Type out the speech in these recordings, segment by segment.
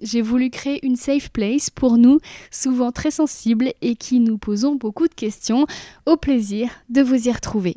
J'ai voulu créer une safe place pour nous, souvent très sensibles et qui nous posons beaucoup de questions. Au plaisir de vous y retrouver.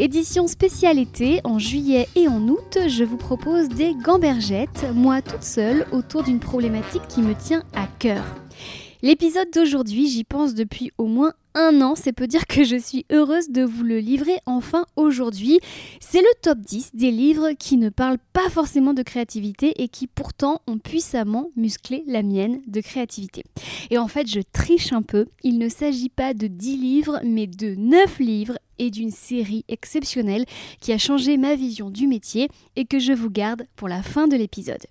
Édition spéciale été, en juillet et en août, je vous propose des gambergettes, moi toute seule, autour d'une problématique qui me tient à cœur. L'épisode d'aujourd'hui, j'y pense depuis au moins un an, c'est peut dire que je suis heureuse de vous le livrer enfin aujourd'hui. C'est le top 10 des livres qui ne parlent pas forcément de créativité et qui pourtant ont puissamment musclé la mienne de créativité. Et en fait, je triche un peu, il ne s'agit pas de 10 livres, mais de 9 livres et d'une série exceptionnelle qui a changé ma vision du métier et que je vous garde pour la fin de l'épisode.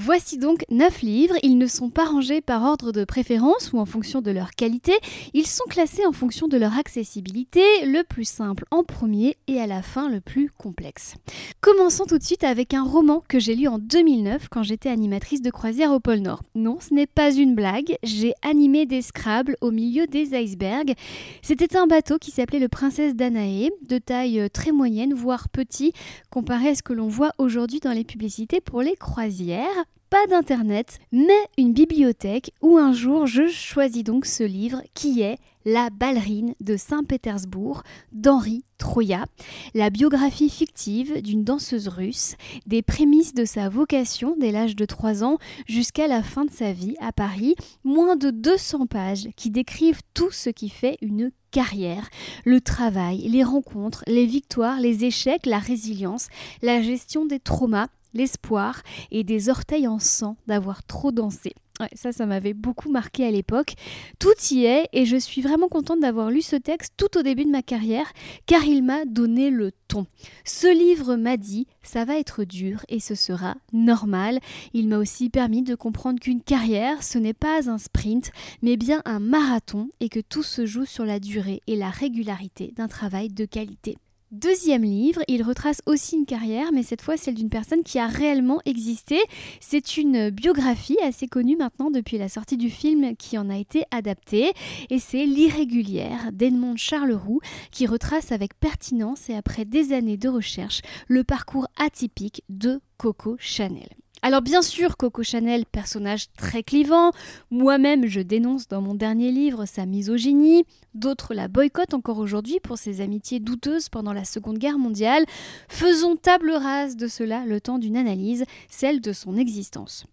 Voici donc 9 livres, ils ne sont pas rangés par ordre de préférence ou en fonction de leur qualité, ils sont classés en fonction de leur accessibilité, le plus simple en premier et à la fin le plus complexe. Commençons tout de suite avec un roman que j'ai lu en 2009 quand j'étais animatrice de croisière au pôle Nord. Non, ce n'est pas une blague, j'ai animé des Scrabble au milieu des icebergs. C'était un bateau qui s'appelait le Princesse Danae, de taille très moyenne, voire petit, comparé à ce que l'on voit aujourd'hui dans les publicités pour les croisières pas d'internet, mais une bibliothèque où un jour je choisis donc ce livre qui est La ballerine de Saint-Pétersbourg d'Henri Troya, la biographie fictive d'une danseuse russe, des prémices de sa vocation dès l'âge de 3 ans jusqu'à la fin de sa vie à Paris, moins de 200 pages qui décrivent tout ce qui fait une carrière, le travail, les rencontres, les victoires, les échecs, la résilience, la gestion des traumas l'espoir et des orteils en sang d'avoir trop dansé. ça, ça m'avait beaucoup marqué à l'époque. Tout y est et je suis vraiment contente d'avoir lu ce texte tout au début de ma carrière car il m'a donné le ton. Ce livre m'a dit ça va être dur et ce sera normal. Il m'a aussi permis de comprendre qu'une carrière ce n'est pas un sprint mais bien un marathon et que tout se joue sur la durée et la régularité d'un travail de qualité. Deuxième livre, il retrace aussi une carrière, mais cette fois celle d'une personne qui a réellement existé. C'est une biographie assez connue maintenant depuis la sortie du film qui en a été adapté, et c'est L'irrégulière d'Edmond Charleroux qui retrace avec pertinence et après des années de recherche le parcours atypique de Coco Chanel. Alors bien sûr, Coco Chanel, personnage très clivant, moi-même je dénonce dans mon dernier livre sa misogynie, d'autres la boycottent encore aujourd'hui pour ses amitiés douteuses pendant la Seconde Guerre mondiale. Faisons table rase de cela le temps d'une analyse, celle de son existence.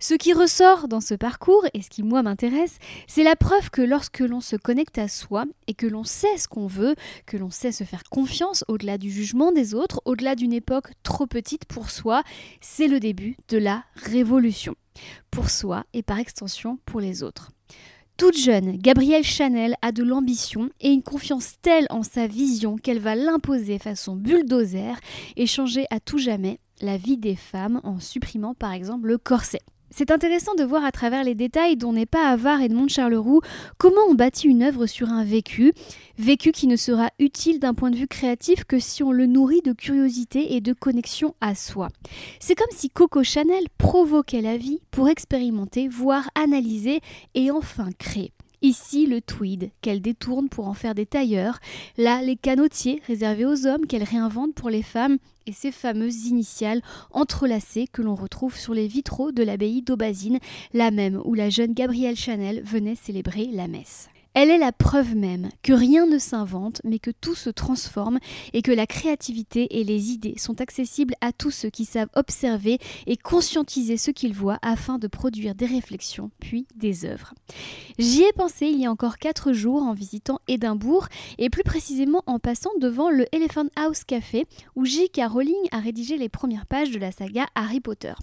Ce qui ressort dans ce parcours, et ce qui moi m'intéresse, c'est la preuve que lorsque l'on se connecte à soi et que l'on sait ce qu'on veut, que l'on sait se faire confiance au-delà du jugement des autres, au-delà d'une époque trop petite pour soi, c'est le début de la révolution. Pour soi et par extension pour les autres. Toute jeune, Gabrielle Chanel a de l'ambition et une confiance telle en sa vision qu'elle va l'imposer façon bulldozer et changer à tout jamais la vie des femmes en supprimant par exemple le corset. C'est intéressant de voir à travers les détails dont n'est pas avare Edmond Charleroux comment on bâtit une œuvre sur un vécu, vécu qui ne sera utile d'un point de vue créatif que si on le nourrit de curiosité et de connexion à soi. C'est comme si Coco Chanel provoquait la vie pour expérimenter, voir, analyser et enfin créer. Ici, le tweed qu'elle détourne pour en faire des tailleurs, là, les canotiers réservés aux hommes qu'elle réinvente pour les femmes, et ces fameuses initiales entrelacées que l'on retrouve sur les vitraux de l'abbaye d'Aubazine, la même où la jeune Gabrielle Chanel venait célébrer la messe. Elle est la preuve même que rien ne s'invente, mais que tout se transforme et que la créativité et les idées sont accessibles à tous ceux qui savent observer et conscientiser ce qu'ils voient afin de produire des réflexions puis des œuvres. J'y ai pensé il y a encore quatre jours en visitant Édimbourg et plus précisément en passant devant le Elephant House Café où J.K. Rowling a rédigé les premières pages de la saga Harry Potter.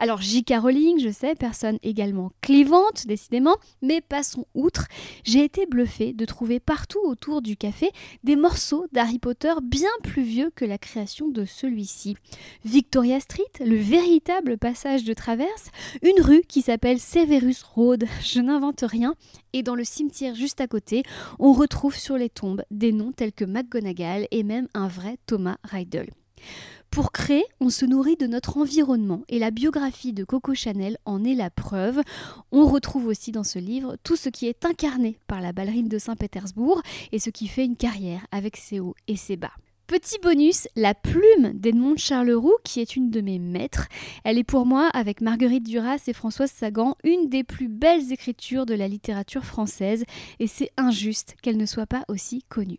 Alors J.K. Rowling, je sais, personne également clivante décidément, mais passons outre. J'ai été bluffée de trouver partout autour du café des morceaux d'Harry Potter bien plus vieux que la création de celui-ci. Victoria Street, le véritable passage de traverse, une rue qui s'appelle Severus Road, je n'invente rien, et dans le cimetière juste à côté, on retrouve sur les tombes des noms tels que McGonagall et même un vrai Thomas Riddle. Pour créer, on se nourrit de notre environnement et la biographie de Coco Chanel en est la preuve. On retrouve aussi dans ce livre tout ce qui est incarné par la ballerine de Saint-Pétersbourg et ce qui fait une carrière avec ses hauts et ses bas. Petit bonus, la plume d'Edmond Charleroux, qui est une de mes maîtres. Elle est pour moi, avec Marguerite Duras et Françoise Sagan, une des plus belles écritures de la littérature française, et c'est injuste qu'elle ne soit pas aussi connue.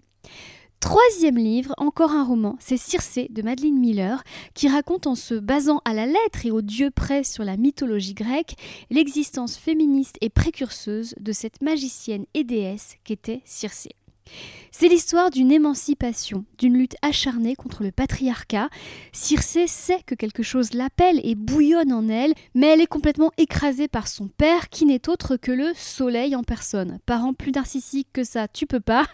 Troisième livre, encore un roman, c'est Circé de Madeleine Miller, qui raconte en se basant à la lettre et au dieu près sur la mythologie grecque, l'existence féministe et précurseuse de cette magicienne et déesse qu'était Circé. C'est l'histoire d'une émancipation, d'une lutte acharnée contre le patriarcat. Circé sait que quelque chose l'appelle et bouillonne en elle, mais elle est complètement écrasée par son père qui n'est autre que le soleil en personne. Parent plus narcissique que ça, tu peux pas.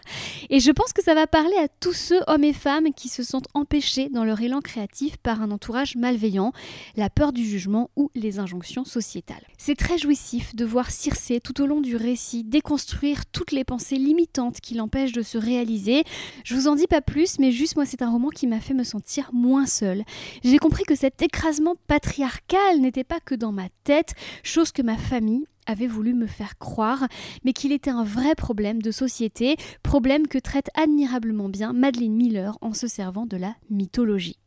Et je pense que ça va parler à tous ceux, hommes et femmes, qui se sentent empêchés dans leur élan créatif par un entourage malveillant, la peur du jugement ou les injonctions sociétales. C'est très jouissif de voir Circé tout au long du récit déconstruire toutes les pensées limitantes qui l'empêchent de se réaliser. Je vous en dis pas plus, mais juste moi c'est un roman qui m'a fait me sentir moins seule. J'ai compris que cet écrasement patriarcal n'était pas que dans ma tête, chose que ma famille avait voulu me faire croire, mais qu'il était un vrai problème de société, problème que traite admirablement bien Madeleine Miller en se servant de la mythologie.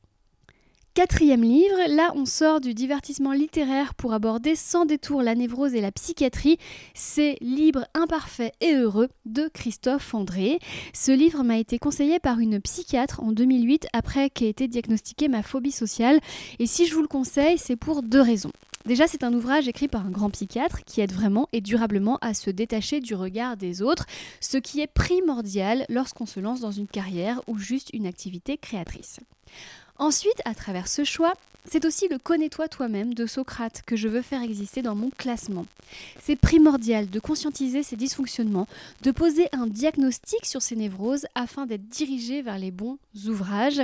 Quatrième livre, là on sort du divertissement littéraire pour aborder sans détour la névrose et la psychiatrie. C'est Libre, imparfait et heureux de Christophe André. Ce livre m'a été conseillé par une psychiatre en 2008 après qu'ait été diagnostiquée ma phobie sociale. Et si je vous le conseille, c'est pour deux raisons. Déjà, c'est un ouvrage écrit par un grand psychiatre qui aide vraiment et durablement à se détacher du regard des autres, ce qui est primordial lorsqu'on se lance dans une carrière ou juste une activité créatrice. Ensuite, à travers ce choix, c'est aussi le connais-toi toi-même de Socrate que je veux faire exister dans mon classement. C'est primordial de conscientiser ces dysfonctionnements, de poser un diagnostic sur ces névroses afin d'être dirigé vers les bons ouvrages.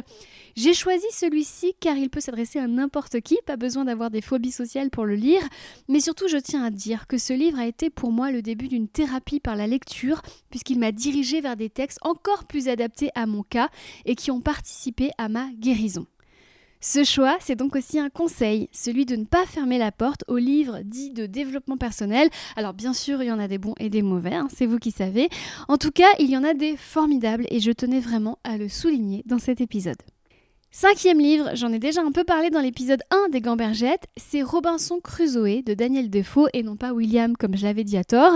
J'ai choisi celui-ci car il peut s'adresser à n'importe qui, pas besoin d'avoir des phobies sociales pour le lire, mais surtout je tiens à dire que ce livre a été pour moi le début d'une thérapie par la lecture, puisqu'il m'a dirigé vers des textes encore plus adaptés à mon cas et qui ont participé à ma guérison. Ce choix, c'est donc aussi un conseil, celui de ne pas fermer la porte aux livres dits de développement personnel. Alors bien sûr, il y en a des bons et des mauvais, hein, c'est vous qui savez. En tout cas, il y en a des formidables et je tenais vraiment à le souligner dans cet épisode. Cinquième livre, j'en ai déjà un peu parlé dans l'épisode 1 des Gambergettes, c'est Robinson Crusoe de Daniel Defoe et non pas William comme je l'avais dit à tort.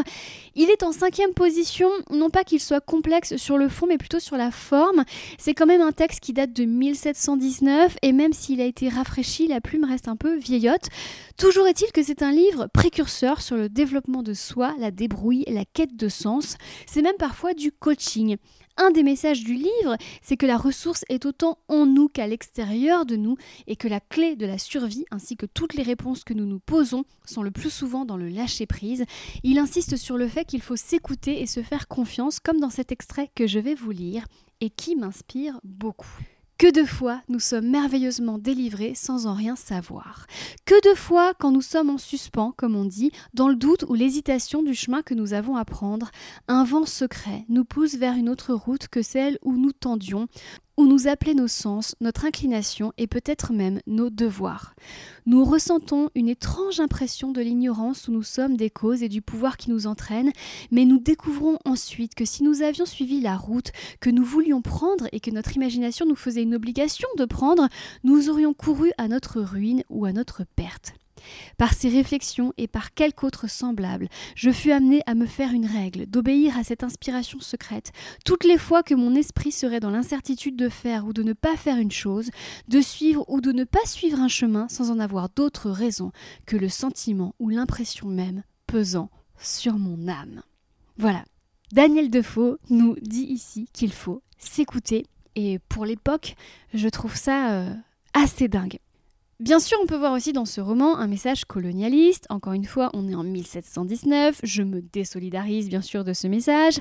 Il est en cinquième position, non pas qu'il soit complexe sur le fond mais plutôt sur la forme. C'est quand même un texte qui date de 1719 et même s'il a été rafraîchi, la plume reste un peu vieillotte. Toujours est-il que c'est un livre précurseur sur le développement de soi, la débrouille, la quête de sens. C'est même parfois du coaching. Un des messages du livre, c'est que la ressource est autant en nous qu'à l'extérieur de nous et que la clé de la survie ainsi que toutes les réponses que nous nous posons sont le plus souvent dans le lâcher-prise. Il insiste sur le fait qu'il faut s'écouter et se faire confiance comme dans cet extrait que je vais vous lire et qui m'inspire beaucoup. Que de fois nous sommes merveilleusement délivrés sans en rien savoir. Que de fois quand nous sommes en suspens, comme on dit, dans le doute ou l'hésitation du chemin que nous avons à prendre, un vent secret nous pousse vers une autre route que celle où nous tendions, nous appelait nos sens, notre inclination et peut-être même nos devoirs. Nous ressentons une étrange impression de l'ignorance où nous sommes des causes et du pouvoir qui nous entraîne, mais nous découvrons ensuite que si nous avions suivi la route que nous voulions prendre et que notre imagination nous faisait une obligation de prendre, nous aurions couru à notre ruine ou à notre perte. Par ces réflexions et par quelque autre semblable, je fus amené à me faire une règle, d'obéir à cette inspiration secrète, toutes les fois que mon esprit serait dans l'incertitude de faire ou de ne pas faire une chose, de suivre ou de ne pas suivre un chemin sans en avoir d'autre raison que le sentiment ou l'impression même pesant sur mon âme. Voilà. Daniel Defoe nous dit ici qu'il faut s'écouter et pour l'époque, je trouve ça euh, assez dingue. Bien sûr, on peut voir aussi dans ce roman un message colonialiste. Encore une fois, on est en 1719, je me désolidarise bien sûr de ce message.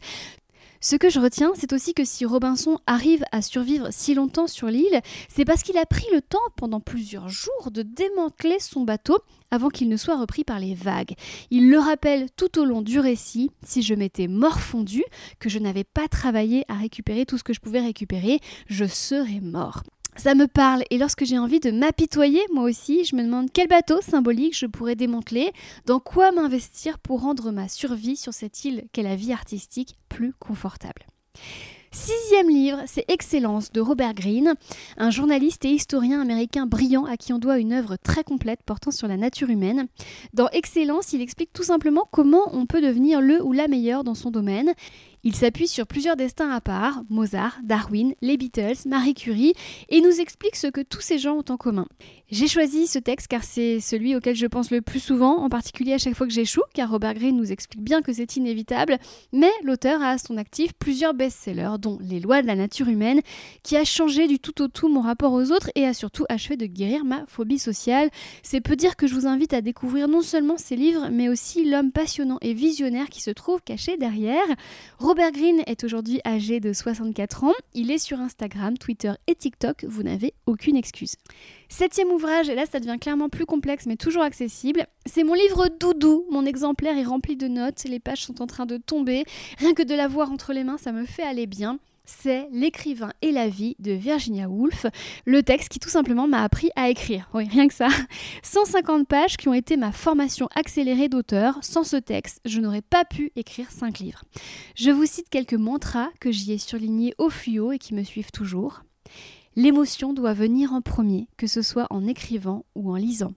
Ce que je retiens, c'est aussi que si Robinson arrive à survivre si longtemps sur l'île, c'est parce qu'il a pris le temps pendant plusieurs jours de démanteler son bateau avant qu'il ne soit repris par les vagues. Il le rappelle tout au long du récit, si je m'étais morfondu, que je n'avais pas travaillé à récupérer tout ce que je pouvais récupérer, je serais mort. Ça me parle et lorsque j'ai envie de m'apitoyer, moi aussi, je me demande quel bateau symbolique je pourrais démanteler, dans quoi m'investir pour rendre ma survie sur cette île qu'est la vie artistique plus confortable. Sixième livre, c'est Excellence de Robert Greene, un journaliste et historien américain brillant à qui on doit une œuvre très complète portant sur la nature humaine. Dans Excellence, il explique tout simplement comment on peut devenir le ou la meilleure dans son domaine. Il s'appuie sur plusieurs destins à part, Mozart, Darwin, les Beatles, Marie Curie, et nous explique ce que tous ces gens ont en commun. J'ai choisi ce texte car c'est celui auquel je pense le plus souvent, en particulier à chaque fois que j'échoue, car Robert Greene nous explique bien que c'est inévitable, mais l'auteur a à son actif plusieurs best-sellers, dont Les lois de la nature humaine, qui a changé du tout au tout mon rapport aux autres et a surtout achevé de guérir ma phobie sociale. C'est peu dire que je vous invite à découvrir non seulement ces livres, mais aussi l'homme passionnant et visionnaire qui se trouve caché derrière. Robert Greene est aujourd'hui âgé de 64 ans, il est sur Instagram, Twitter et TikTok, vous n'avez aucune excuse. Septième ouvrage, et là ça devient clairement plus complexe mais toujours accessible, c'est mon livre Doudou. Mon exemplaire est rempli de notes, les pages sont en train de tomber. Rien que de l'avoir entre les mains, ça me fait aller bien c'est L'écrivain et la vie de Virginia Woolf, le texte qui tout simplement m'a appris à écrire. Oui, rien que ça. 150 pages qui ont été ma formation accélérée d'auteur. Sans ce texte, je n'aurais pas pu écrire 5 livres. Je vous cite quelques mantras que j'y ai surlignés au fluo et qui me suivent toujours. L'émotion doit venir en premier, que ce soit en écrivant ou en lisant.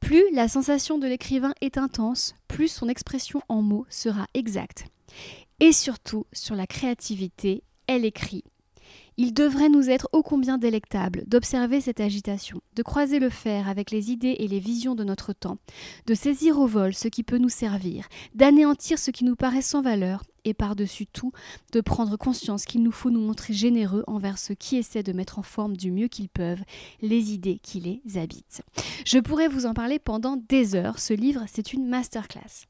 Plus la sensation de l'écrivain est intense, plus son expression en mots sera exacte. Et surtout, sur la créativité, elle écrit il devrait nous être ô combien délectable d'observer cette agitation, de croiser le fer avec les idées et les visions de notre temps, de saisir au vol ce qui peut nous servir, d'anéantir ce qui nous paraît sans valeur, et par-dessus tout, de prendre conscience qu'il nous faut nous montrer généreux envers ceux qui essaient de mettre en forme du mieux qu'ils peuvent les idées qui les habitent. Je pourrais vous en parler pendant des heures, ce livre c'est une masterclass.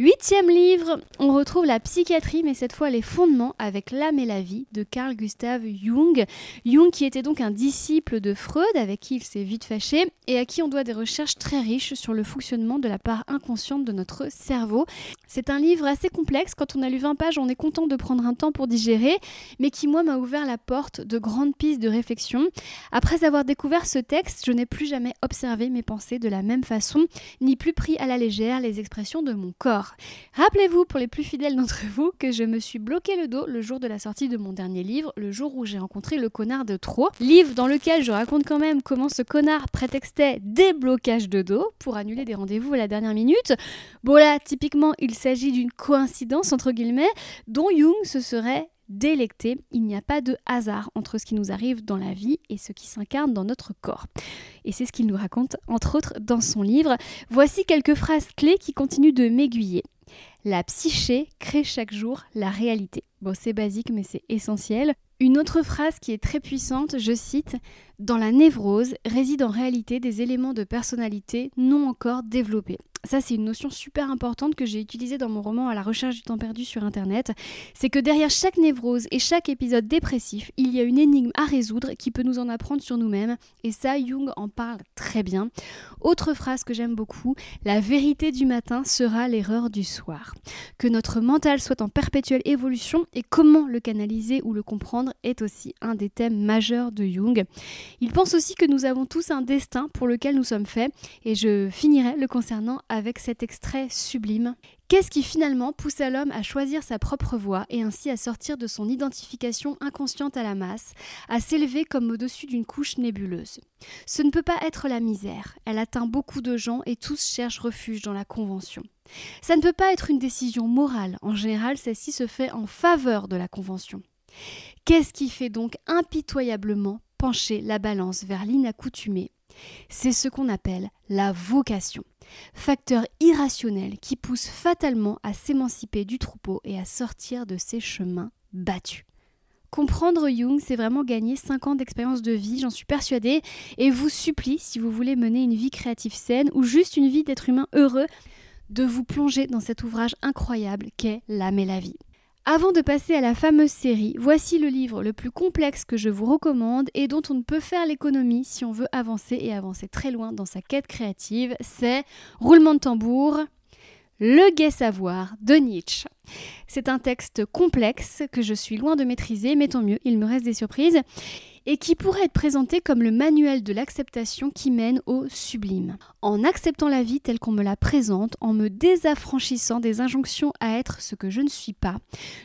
Huitième livre, on retrouve la psychiatrie, mais cette fois les fondements avec l'âme et la vie de Carl Gustav Jung. Jung qui était donc un disciple de Freud avec qui il s'est vite fâché et à qui on doit des recherches très riches sur le fonctionnement de la part inconsciente de notre cerveau. C'est un livre assez complexe, quand on a lu 20 pages on est content de prendre un temps pour digérer, mais qui moi m'a ouvert la porte de grandes pistes de réflexion. Après avoir découvert ce texte, je n'ai plus jamais observé mes pensées de la même façon, ni plus pris à la légère les expressions de mon corps. Rappelez-vous, pour les plus fidèles d'entre vous, que je me suis bloqué le dos le jour de la sortie de mon dernier livre, le jour où j'ai rencontré le connard de trop. Livre dans lequel je raconte quand même comment ce connard prétextait des blocages de dos pour annuler des rendez-vous à la dernière minute. Bon là, typiquement, il s'agit d'une coïncidence, entre guillemets, dont Jung se serait délecté. Il n'y a pas de hasard entre ce qui nous arrive dans la vie et ce qui s'incarne dans notre corps. Et c'est ce qu'il nous raconte, entre autres, dans son livre. Voici quelques phrases clés qui continuent de m'aiguiller. La psyché crée chaque jour la réalité. Bon, c'est basique, mais c'est essentiel. Une autre phrase qui est très puissante, je cite Dans la névrose réside en réalité des éléments de personnalité non encore développés. Ça, c'est une notion super importante que j'ai utilisée dans mon roman À la recherche du temps perdu sur Internet. C'est que derrière chaque névrose et chaque épisode dépressif, il y a une énigme à résoudre qui peut nous en apprendre sur nous-mêmes. Et ça, Jung en parle très bien. Autre phrase que j'aime beaucoup La vérité du matin sera l'erreur du soir. Que notre mental soit en perpétuelle évolution et comment le canaliser ou le comprendre est aussi un des thèmes majeurs de Jung. Il pense aussi que nous avons tous un destin pour lequel nous sommes faits. Et je finirai le concernant avec cet extrait sublime. Qu'est-ce qui finalement poussa l'homme à choisir sa propre voie et ainsi à sortir de son identification inconsciente à la masse, à s'élever comme au-dessus d'une couche nébuleuse? Ce ne peut pas être la misère, elle atteint beaucoup de gens et tous cherchent refuge dans la convention. Ça ne peut pas être une décision morale, en général celle-ci se fait en faveur de la convention. Qu'est-ce qui fait donc impitoyablement pencher la balance vers l'inaccoutumé? C'est ce qu'on appelle la vocation, facteur irrationnel qui pousse fatalement à s'émanciper du troupeau et à sortir de ses chemins battus. Comprendre Jung, c'est vraiment gagner 5 ans d'expérience de vie, j'en suis persuadée, et vous supplie, si vous voulez mener une vie créative saine ou juste une vie d'être humain heureux, de vous plonger dans cet ouvrage incroyable qu'est L'âme et la vie. Avant de passer à la fameuse série, voici le livre le plus complexe que je vous recommande et dont on ne peut faire l'économie si on veut avancer et avancer très loin dans sa quête créative. C'est Roulement de tambour, Le gai savoir de Nietzsche. C'est un texte complexe que je suis loin de maîtriser, mais tant mieux, il me reste des surprises et qui pourrait être présenté comme le manuel de l'acceptation qui mène au sublime. En acceptant la vie telle qu'on me la présente, en me désaffranchissant des injonctions à être ce que je ne suis pas,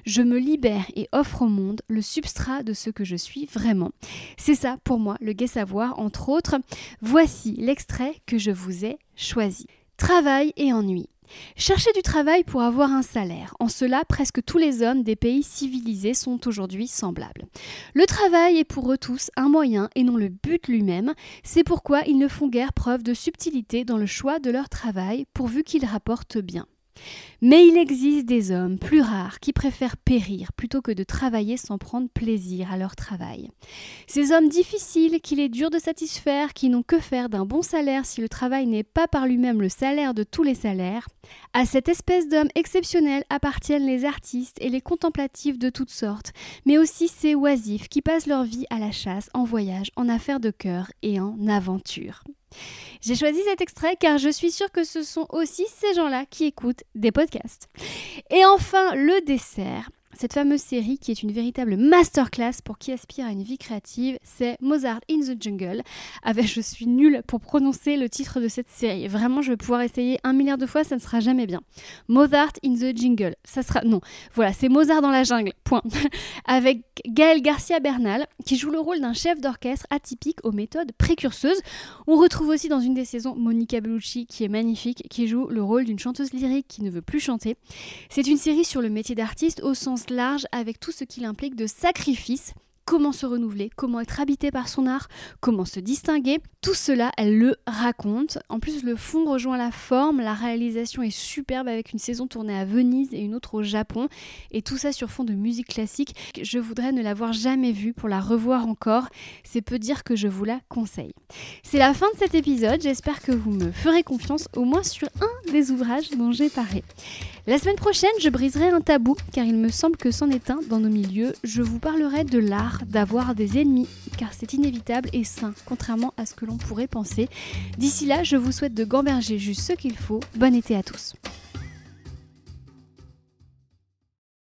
je me libère et offre au monde le substrat de ce que je suis vraiment. C'est ça pour moi le gai savoir, entre autres. Voici l'extrait que je vous ai choisi. Travail et ennui. Chercher du travail pour avoir un salaire. En cela, presque tous les hommes des pays civilisés sont aujourd'hui semblables. Le travail est pour eux tous un moyen et non le but lui-même. C'est pourquoi ils ne font guère preuve de subtilité dans le choix de leur travail, pourvu qu'il rapporte bien. Mais il existe des hommes plus rares qui préfèrent périr plutôt que de travailler sans prendre plaisir à leur travail. Ces hommes difficiles qu'il est dur de satisfaire, qui n'ont que faire d'un bon salaire si le travail n'est pas par lui-même le salaire de tous les salaires, à cette espèce d'hommes exceptionnels appartiennent les artistes et les contemplatifs de toutes sortes, mais aussi ces oisifs qui passent leur vie à la chasse, en voyage, en affaires de cœur et en aventure. J'ai choisi cet extrait car je suis sûre que ce sont aussi ces gens-là qui écoutent des podcasts. Et enfin, le dessert. Cette fameuse série qui est une véritable masterclass pour qui aspire à une vie créative, c'est Mozart in the Jungle. Avec, je suis nulle pour prononcer le titre de cette série. Vraiment, je vais pouvoir essayer un milliard de fois, ça ne sera jamais bien. Mozart in the Jungle. Ça sera. Non, voilà, c'est Mozart dans la jungle. Point. Avec Gaël Garcia Bernal, qui joue le rôle d'un chef d'orchestre atypique aux méthodes précurseuses. On retrouve aussi dans une des saisons Monica Bellucci, qui est magnifique, qui joue le rôle d'une chanteuse lyrique qui ne veut plus chanter. C'est une série sur le métier d'artiste au large avec tout ce qu'il implique de sacrifice comment se renouveler, comment être habité par son art, comment se distinguer. Tout cela, elle le raconte. En plus, le fond rejoint la forme, la réalisation est superbe avec une saison tournée à Venise et une autre au Japon. Et tout ça sur fond de musique classique. Je voudrais ne l'avoir jamais vue pour la revoir encore. C'est peu dire que je vous la conseille. C'est la fin de cet épisode. J'espère que vous me ferez confiance au moins sur un des ouvrages dont j'ai parlé. La semaine prochaine, je briserai un tabou car il me semble que c'en est un dans nos milieux. Je vous parlerai de l'art d'avoir des ennemis, car c'est inévitable et sain, contrairement à ce que l'on pourrait penser. D'ici là, je vous souhaite de gamberger juste ce qu'il faut. Bon été à tous.